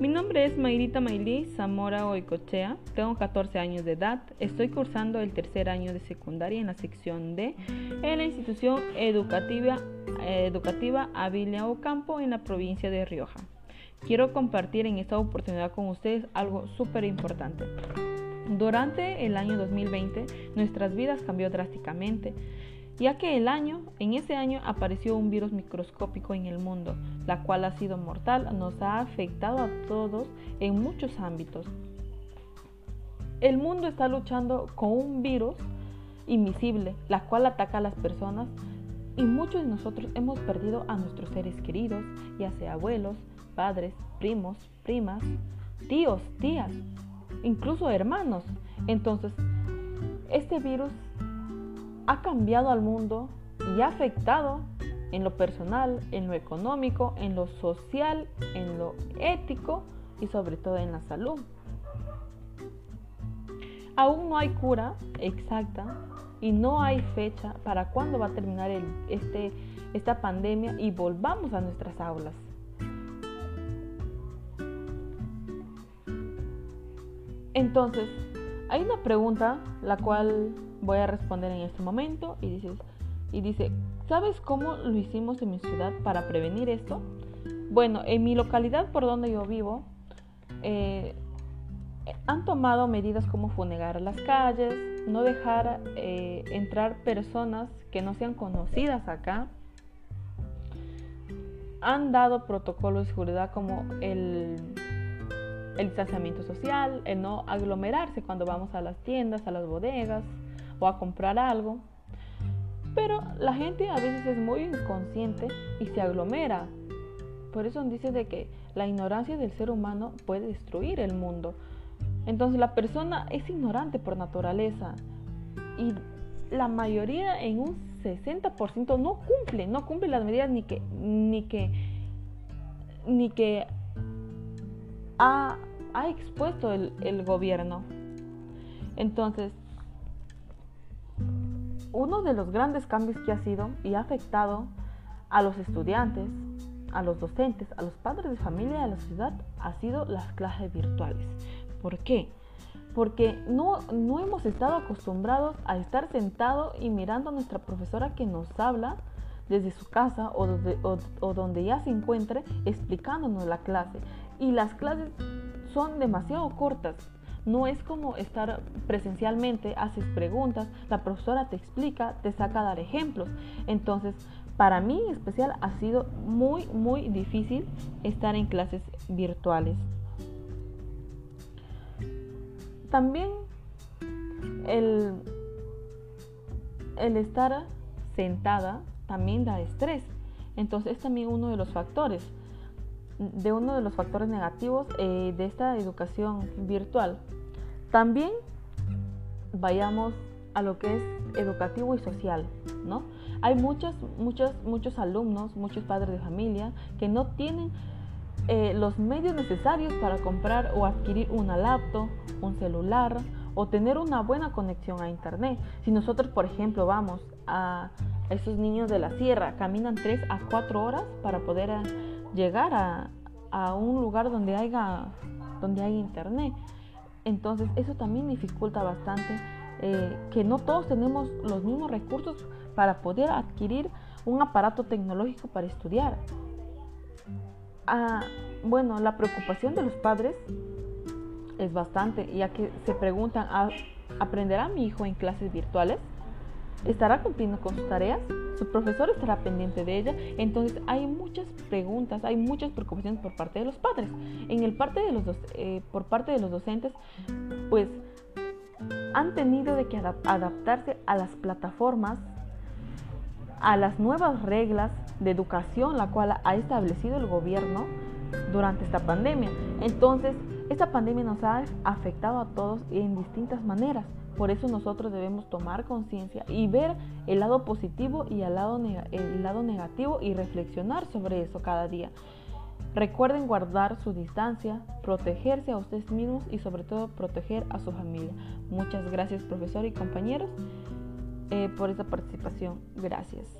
Neirita Mailí Zamora Oicochea, tengo 14 años de edad, estoy cursando el tercer año de secundaria en la sección D en la institución educativa, educativa Avilia Ocampo en la provincia de Rioja. Quiero compartir en esta oportunidad con ustedes algo súper importante. Durante el año 2020 nuestras vidas cambió drásticamente ya que el año, en ese año apareció un virus microscópico en el mundo, la cual ha sido mortal, nos ha afectado a todos en muchos ámbitos. El mundo está luchando con un virus invisible, la cual ataca a las personas y muchos de nosotros hemos perdido a nuestros seres queridos, ya sea abuelos, padres, primos, primas, tíos, tías, incluso hermanos. Entonces, este virus ha cambiado al mundo y ha afectado en lo personal, en lo económico, en lo social, en lo ético y sobre todo en la salud. Aún no hay cura exacta y no hay fecha para cuándo va a terminar este, esta pandemia y volvamos a nuestras aulas. Entonces, hay una pregunta la cual voy a responder en este momento y dices y dice, ¿sabes cómo lo hicimos en mi ciudad para prevenir esto? Bueno, en mi localidad por donde yo vivo eh, han tomado medidas como funegar las calles, no dejar eh, entrar personas que no sean conocidas acá. Han dado protocolos de seguridad como el el distanciamiento social, el no aglomerarse cuando vamos a las tiendas, a las bodegas o a comprar algo. Pero la gente a veces es muy inconsciente y se aglomera. Por eso dice de que la ignorancia del ser humano puede destruir el mundo. Entonces la persona es ignorante por naturaleza y la mayoría en un 60% no cumple, no cumple las medidas ni que ni que ni que ha ha expuesto el, gobierno. Entonces, uno de los grandes cambios que ha sido y ha afectado a los estudiantes, a los docentes, a los padres de familia de la ciudad ha sido las clases virtuales. ¿Por qué? Porque no, no hemos estado acostumbrados a estar sentados y mirando a nuestra profesora que nos habla desde su casa o, o donde ya se encuentre explicándonos la clase. Y las clases son demasiado cortas. No es como estar presencialmente, haces preguntas, la profesora te explica, te saca a dar ejemplos. Entonces, para mí en especial ha sido muy, muy difícil estar en clases virtuales. También el, el estar sentada también da estrés. Entonces es también uno de los factores de uno de los factores negativos eh, de esta educación virtual. También vayamos a lo que es educativo y social, ¿no? Hay muchos, muchos, muchos alumnos, muchos padres de familia que no tienen eh, los medios necesarios para comprar o adquirir una laptop, un celular o tener una buena conexión a internet. Si nosotros, por ejemplo, vamos a esos niños de la sierra, caminan 3 a 4 horas para poder llegar a, un lugar donde haya, donde hay internet. Entonces eso también dificulta bastante eh, que no todos tenemos los mismos recursos para poder adquirir un aparato tecnológico para estudiar. Ah, bueno, la preocupación de los padres es bastante, ya que se preguntan, ¿aprenderá mi hijo en clases virtuales? ¿Estará cumpliendo con sus tareas? ¿Su profesor estará pendiente de ella? Entonces hay muchas preguntas, hay muchas preocupaciones por parte de los padres. En el parte de los eh, por parte de los docentes, pues han tenido de que adaptarse a las plataformas, a las nuevas reglas de educación, la cual ha establecido el gobierno durante esta pandemia. Entonces, esta pandemia nos ha afectado a todos en distintas maneras. Por eso nosotros debemos tomar conciencia y ver el lado positivo y el lado, el lado negativo y reflexionar sobre eso cada día. Recuerden guardar su distancia, protegerse a ustedes mismos y sobre todo proteger a su familia. Muchas gracias profesor y compañeros eh, por esta participación. Gracias.